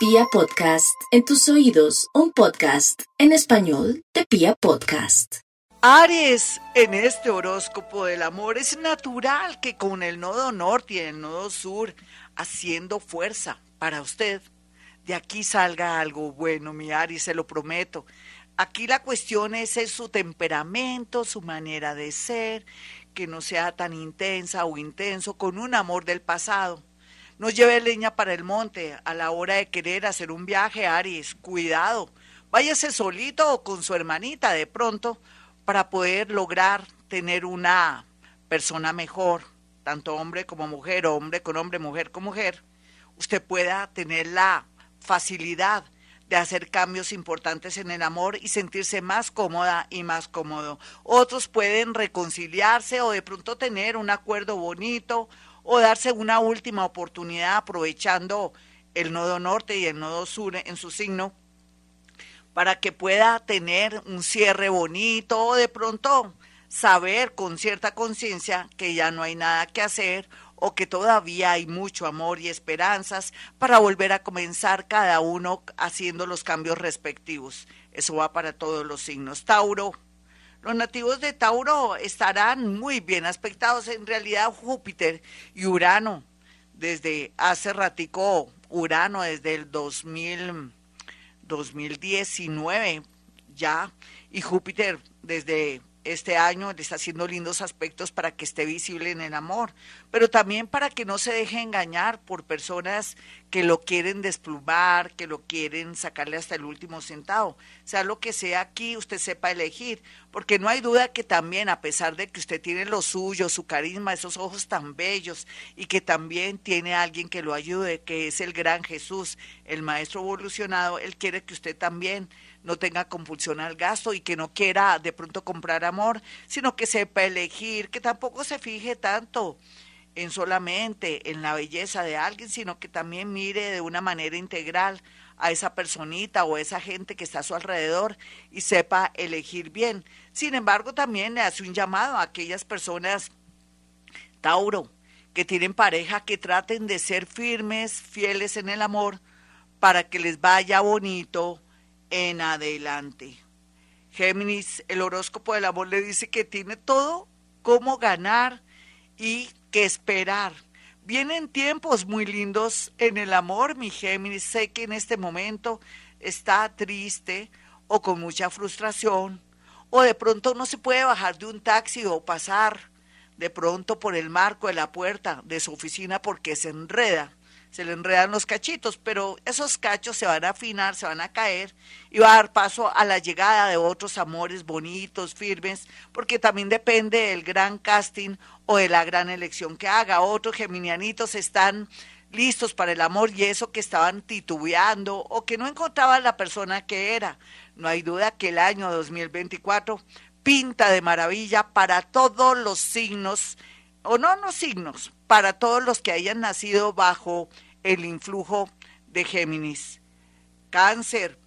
Pia Podcast, en tus oídos, un podcast en español de Pia Podcast. Aries, en este horóscopo del amor es natural que con el nodo norte y el nodo sur haciendo fuerza para usted, de aquí salga algo bueno, mi Aries, se lo prometo. Aquí la cuestión es, es su temperamento, su manera de ser, que no sea tan intensa o intenso, con un amor del pasado. No lleve leña para el monte a la hora de querer hacer un viaje, Aries. Cuidado. Váyase solito o con su hermanita de pronto para poder lograr tener una persona mejor, tanto hombre como mujer, hombre con hombre, mujer con mujer. Usted pueda tener la facilidad de hacer cambios importantes en el amor y sentirse más cómoda y más cómodo. Otros pueden reconciliarse o de pronto tener un acuerdo bonito o darse una última oportunidad aprovechando el nodo norte y el nodo sur en su signo para que pueda tener un cierre bonito o de pronto saber con cierta conciencia que ya no hay nada que hacer o que todavía hay mucho amor y esperanzas para volver a comenzar cada uno haciendo los cambios respectivos. Eso va para todos los signos. Tauro. Los nativos de Tauro estarán muy bien aspectados. En realidad Júpiter y Urano, desde hace ratico, Urano desde el 2000, 2019 ya, y Júpiter desde este año le está haciendo lindos aspectos para que esté visible en el amor, pero también para que no se deje engañar por personas que lo quieren desplumar, que lo quieren sacarle hasta el último centavo. Sea lo que sea aquí, usted sepa elegir, porque no hay duda que también, a pesar de que usted tiene lo suyo, su carisma, esos ojos tan bellos, y que también tiene alguien que lo ayude, que es el gran Jesús, el Maestro evolucionado, Él quiere que usted también no tenga compulsión al gasto y que no quiera de pronto comprar amor, sino que sepa elegir, que tampoco se fije tanto en solamente en la belleza de alguien, sino que también mire de una manera integral a esa personita o esa gente que está a su alrededor y sepa elegir bien. Sin embargo, también le hace un llamado a aquellas personas, Tauro, que tienen pareja, que traten de ser firmes, fieles en el amor, para que les vaya bonito, en adelante. Géminis, el horóscopo del amor le dice que tiene todo cómo ganar y que esperar. Vienen tiempos muy lindos en el amor, mi Géminis. Sé que en este momento está triste o con mucha frustración, o de pronto no se puede bajar de un taxi o pasar de pronto por el marco de la puerta de su oficina porque se enreda se le enredan los cachitos, pero esos cachos se van a afinar, se van a caer y va a dar paso a la llegada de otros amores bonitos, firmes, porque también depende del gran casting o de la gran elección que haga. Otros geminianitos están listos para el amor y eso que estaban titubeando o que no encontraban la persona que era. No hay duda que el año 2024 pinta de maravilla para todos los signos, o no los signos, para todos los que hayan nacido bajo el influjo de Géminis. Cáncer.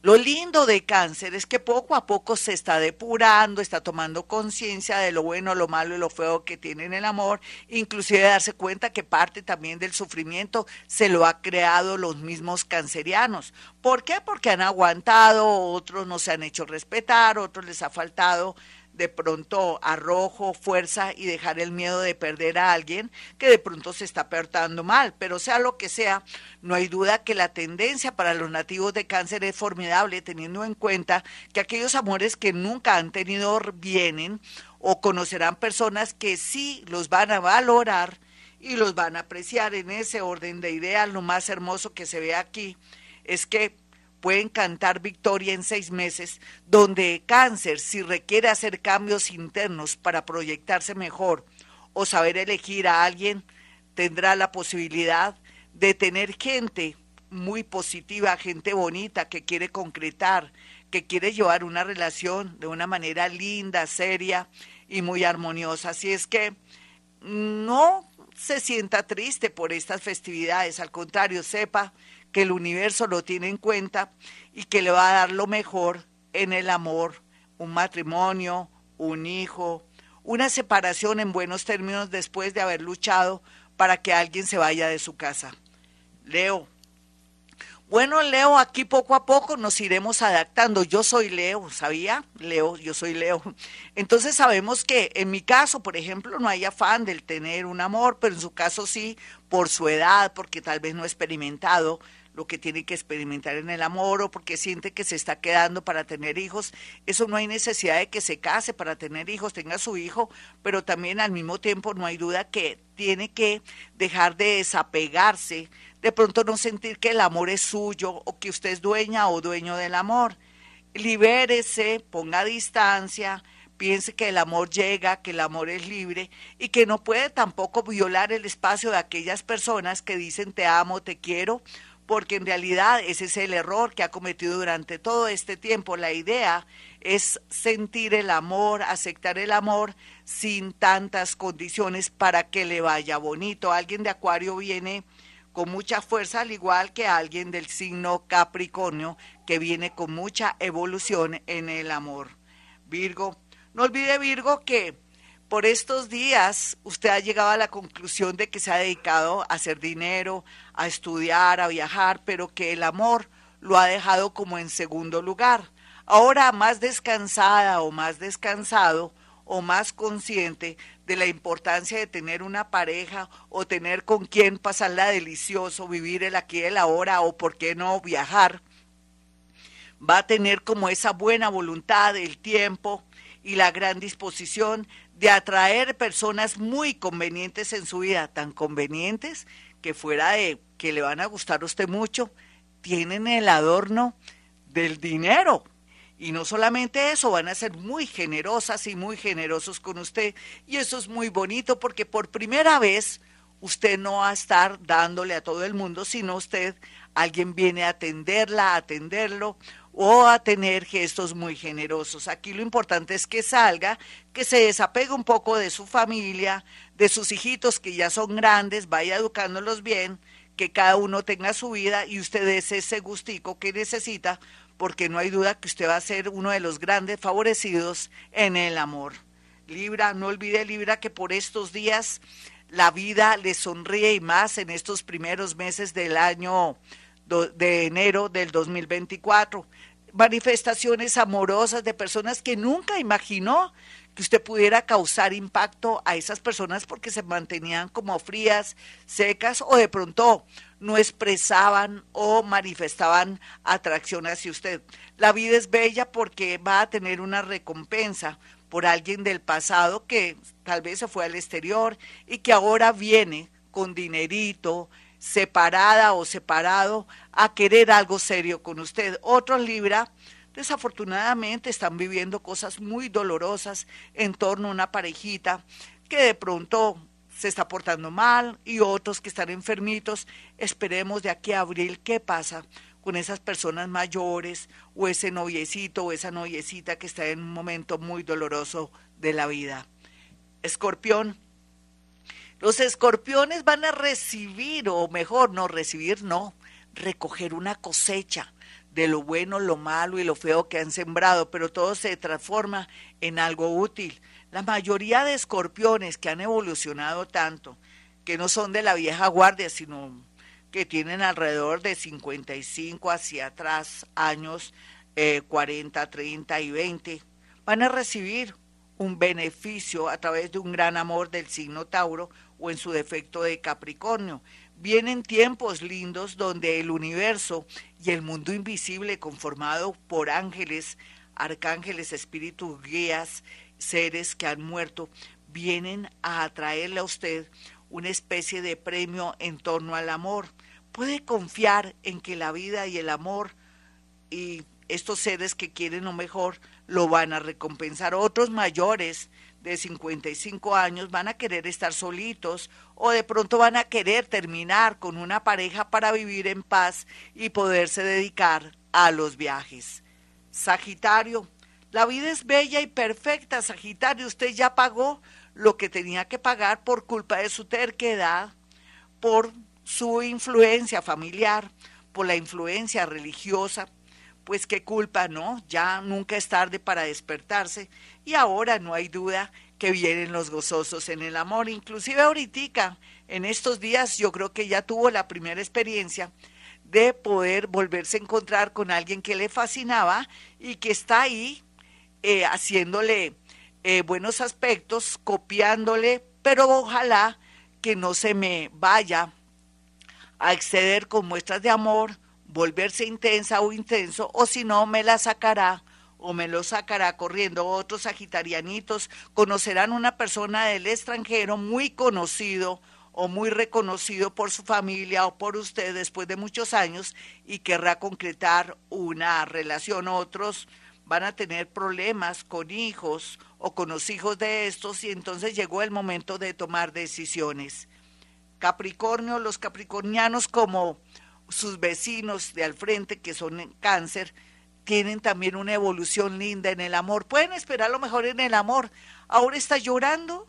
Lo lindo de cáncer es que poco a poco se está depurando, está tomando conciencia de lo bueno, lo malo y lo feo que tiene en el amor, inclusive darse cuenta que parte también del sufrimiento se lo ha creado los mismos cancerianos. ¿Por qué? Porque han aguantado, otros no se han hecho respetar, otros les ha faltado de pronto arrojo, fuerza y dejar el miedo de perder a alguien que de pronto se está portando mal. Pero sea lo que sea, no hay duda que la tendencia para los nativos de cáncer es formidable, teniendo en cuenta que aquellos amores que nunca han tenido vienen o conocerán personas que sí los van a valorar y los van a apreciar en ese orden de ideas. Lo más hermoso que se ve aquí es que pueden cantar victoria en seis meses, donde cáncer, si requiere hacer cambios internos para proyectarse mejor o saber elegir a alguien, tendrá la posibilidad de tener gente muy positiva, gente bonita que quiere concretar, que quiere llevar una relación de una manera linda, seria y muy armoniosa. Así es que no se sienta triste por estas festividades, al contrario, sepa que el universo lo tiene en cuenta y que le va a dar lo mejor en el amor, un matrimonio, un hijo, una separación en buenos términos después de haber luchado para que alguien se vaya de su casa. Leo, Bueno, Leo, aquí poco a poco nos iremos adaptando. Yo soy Leo, ¿sabía? Leo, yo soy Leo. Entonces sabemos que en mi caso, por ejemplo, no hay afán del tener un amor, pero en su caso sí, por su edad, porque tal vez no ha experimentado lo que tiene que experimentar en el amor o porque siente que se está quedando para tener hijos. Eso no hay necesidad de que se case para tener hijos, tenga su hijo, pero también al mismo tiempo no hay duda que tiene que dejar de desapegarse de pronto no sentir que el amor es suyo o que usted es dueña o dueño del amor. Libérese, ponga distancia, piense que el amor llega, que el amor es libre y que no puede tampoco violar el espacio de aquellas personas que dicen te amo, te quiero, porque en realidad ese es el error que ha cometido durante todo este tiempo. La idea es sentir el amor, aceptar el amor sin tantas condiciones para que le vaya bonito. Alguien de Acuario viene con mucha fuerza, al igual que alguien del signo Capricornio que viene con mucha evolución en el amor. Virgo, no olvide Virgo que por estos días usted ha llegado a la conclusión de que se ha dedicado a hacer dinero, a estudiar, a viajar, pero que el amor lo ha dejado como en segundo lugar. Ahora más descansada o más descansado o más consciente de la importancia de tener una pareja o tener con quien pasarla delicioso, vivir el aquí y el ahora o por qué no viajar, va a tener como esa buena voluntad, el tiempo y la gran disposición de atraer personas muy convenientes en su vida, tan convenientes que fuera de que le van a gustar a usted mucho, tienen el adorno del dinero, y no solamente eso, van a ser muy generosas y muy generosos con usted. Y eso es muy bonito porque por primera vez usted no va a estar dándole a todo el mundo, sino usted, alguien viene a atenderla, a atenderlo o a tener gestos muy generosos. Aquí lo importante es que salga, que se desapegue un poco de su familia, de sus hijitos que ya son grandes, vaya educándolos bien, que cada uno tenga su vida y usted es ese gustico que necesita porque no hay duda que usted va a ser uno de los grandes favorecidos en el amor. Libra, no olvide Libra que por estos días la vida le sonríe y más en estos primeros meses del año de enero del 2024. Manifestaciones amorosas de personas que nunca imaginó que usted pudiera causar impacto a esas personas porque se mantenían como frías, secas o de pronto no expresaban o manifestaban atracción hacia usted. La vida es bella porque va a tener una recompensa por alguien del pasado que tal vez se fue al exterior y que ahora viene con dinerito, separada o separado, a querer algo serio con usted. Otros Libra, desafortunadamente, están viviendo cosas muy dolorosas en torno a una parejita que de pronto se está portando mal y otros que están enfermitos. Esperemos de aquí a abril qué pasa con esas personas mayores o ese noviecito o esa noviecita que está en un momento muy doloroso de la vida. Escorpión. Los escorpiones van a recibir, o mejor, no recibir, no, recoger una cosecha de lo bueno, lo malo y lo feo que han sembrado, pero todo se transforma en algo útil. La mayoría de escorpiones que han evolucionado tanto, que no son de la vieja guardia, sino que tienen alrededor de 55 hacia atrás años, 40, eh, 30 y 20, van a recibir un beneficio a través de un gran amor del signo Tauro o en su defecto de Capricornio. Vienen tiempos lindos donde el universo y el mundo invisible conformado por ángeles, arcángeles, espíritus, guías seres que han muerto vienen a atraerle a usted una especie de premio en torno al amor. Puede confiar en que la vida y el amor y estos seres que quieren lo mejor lo van a recompensar. Otros mayores de 55 años van a querer estar solitos o de pronto van a querer terminar con una pareja para vivir en paz y poderse dedicar a los viajes. Sagitario, la vida es bella y perfecta, Sagitario. Usted ya pagó lo que tenía que pagar por culpa de su terquedad, por su influencia familiar, por la influencia religiosa. Pues qué culpa, ¿no? Ya nunca es tarde para despertarse y ahora no hay duda que vienen los gozosos en el amor. Inclusive ahorita, en estos días, yo creo que ya tuvo la primera experiencia de poder volverse a encontrar con alguien que le fascinaba y que está ahí eh, haciéndole eh, buenos aspectos, copiándole, pero ojalá que no se me vaya a exceder con muestras de amor, volverse intensa o intenso, o si no me la sacará o me lo sacará corriendo. Otros sagitarianitos conocerán una persona del extranjero muy conocido o muy reconocido por su familia o por usted después de muchos años y querrá concretar una relación. Otros van a tener problemas con hijos o con los hijos de estos y entonces llegó el momento de tomar decisiones. Capricornio, los capricornianos como sus vecinos de al frente que son cáncer, tienen también una evolución linda en el amor. Pueden esperar lo mejor en el amor. Ahora está llorando,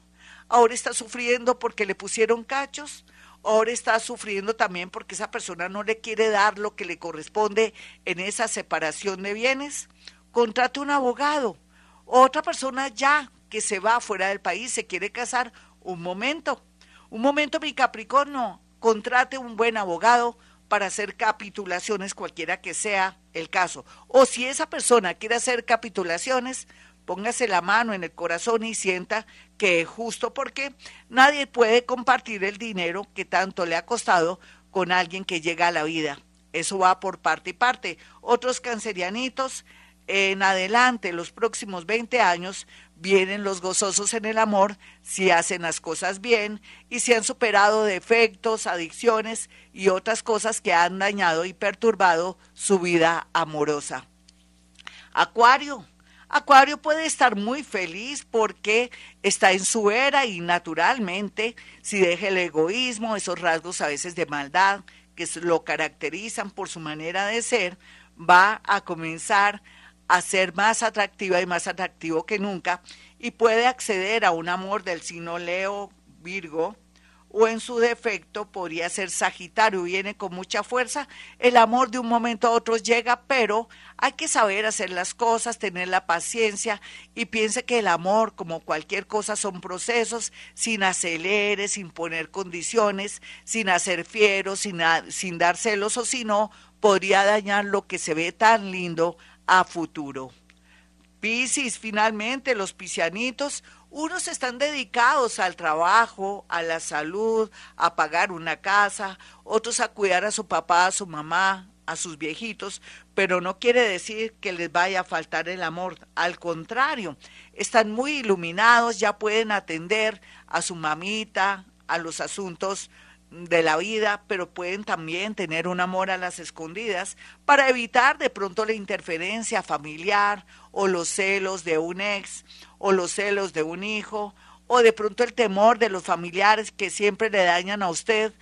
ahora está sufriendo porque le pusieron cachos, ahora está sufriendo también porque esa persona no le quiere dar lo que le corresponde en esa separación de bienes. Contrate un abogado. Otra persona ya que se va fuera del país, se quiere casar, un momento. Un momento, mi Capricornio, contrate un buen abogado para hacer capitulaciones, cualquiera que sea el caso. O si esa persona quiere hacer capitulaciones, póngase la mano en el corazón y sienta que es justo porque nadie puede compartir el dinero que tanto le ha costado con alguien que llega a la vida. Eso va por parte y parte. Otros cancerianitos en adelante, los próximos 20 años, vienen los gozosos en el amor si hacen las cosas bien y si han superado defectos, adicciones y otras cosas que han dañado y perturbado su vida amorosa. Acuario. Acuario puede estar muy feliz porque está en su era y naturalmente, si deja el egoísmo, esos rasgos a veces de maldad que lo caracterizan por su manera de ser, va a comenzar a ser más atractiva y más atractivo que nunca y puede acceder a un amor del signo Leo, Virgo, o en su defecto podría ser Sagitario, viene con mucha fuerza, el amor de un momento a otro llega, pero hay que saber hacer las cosas, tener la paciencia y piense que el amor, como cualquier cosa, son procesos sin aceleres, sin poner condiciones, sin hacer fieros, sin, sin dar celos o si no, podría dañar lo que se ve tan lindo a futuro. Piscis, finalmente, los piscianitos, unos están dedicados al trabajo, a la salud, a pagar una casa, otros a cuidar a su papá, a su mamá, a sus viejitos, pero no quiere decir que les vaya a faltar el amor. Al contrario, están muy iluminados, ya pueden atender a su mamita, a los asuntos de la vida, pero pueden también tener un amor a las escondidas para evitar de pronto la interferencia familiar o los celos de un ex o los celos de un hijo o de pronto el temor de los familiares que siempre le dañan a usted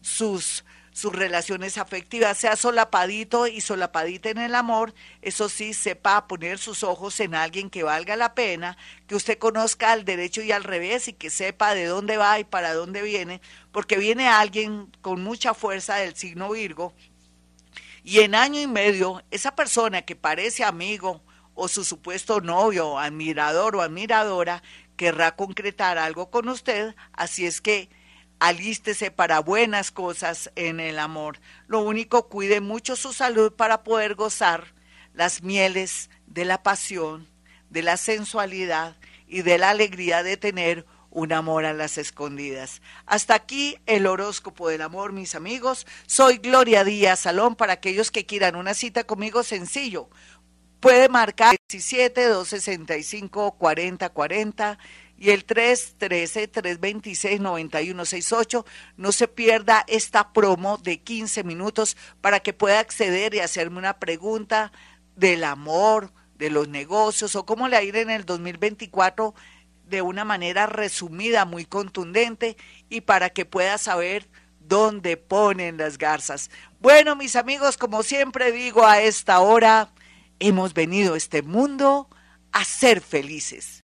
sus sus relaciones afectivas, sea solapadito y solapadita en el amor, eso sí, sepa poner sus ojos en alguien que valga la pena, que usted conozca al derecho y al revés y que sepa de dónde va y para dónde viene, porque viene alguien con mucha fuerza del signo Virgo y en año y medio esa persona que parece amigo o su supuesto novio, admirador o admiradora, querrá concretar algo con usted, así es que alístese para buenas cosas en el amor. Lo único, cuide mucho su salud para poder gozar las mieles de la pasión, de la sensualidad y de la alegría de tener un amor a las escondidas. Hasta aquí el horóscopo del amor, mis amigos. Soy Gloria Díaz Salón para aquellos que quieran una cita conmigo sencillo. Puede marcar 17 265 4040 y el 313-326-9168. No se pierda esta promo de 15 minutos para que pueda acceder y hacerme una pregunta del amor, de los negocios o cómo le ha ido en el 2024 de una manera resumida, muy contundente y para que pueda saber dónde ponen las garzas. Bueno, mis amigos, como siempre digo a esta hora, hemos venido a este mundo a ser felices.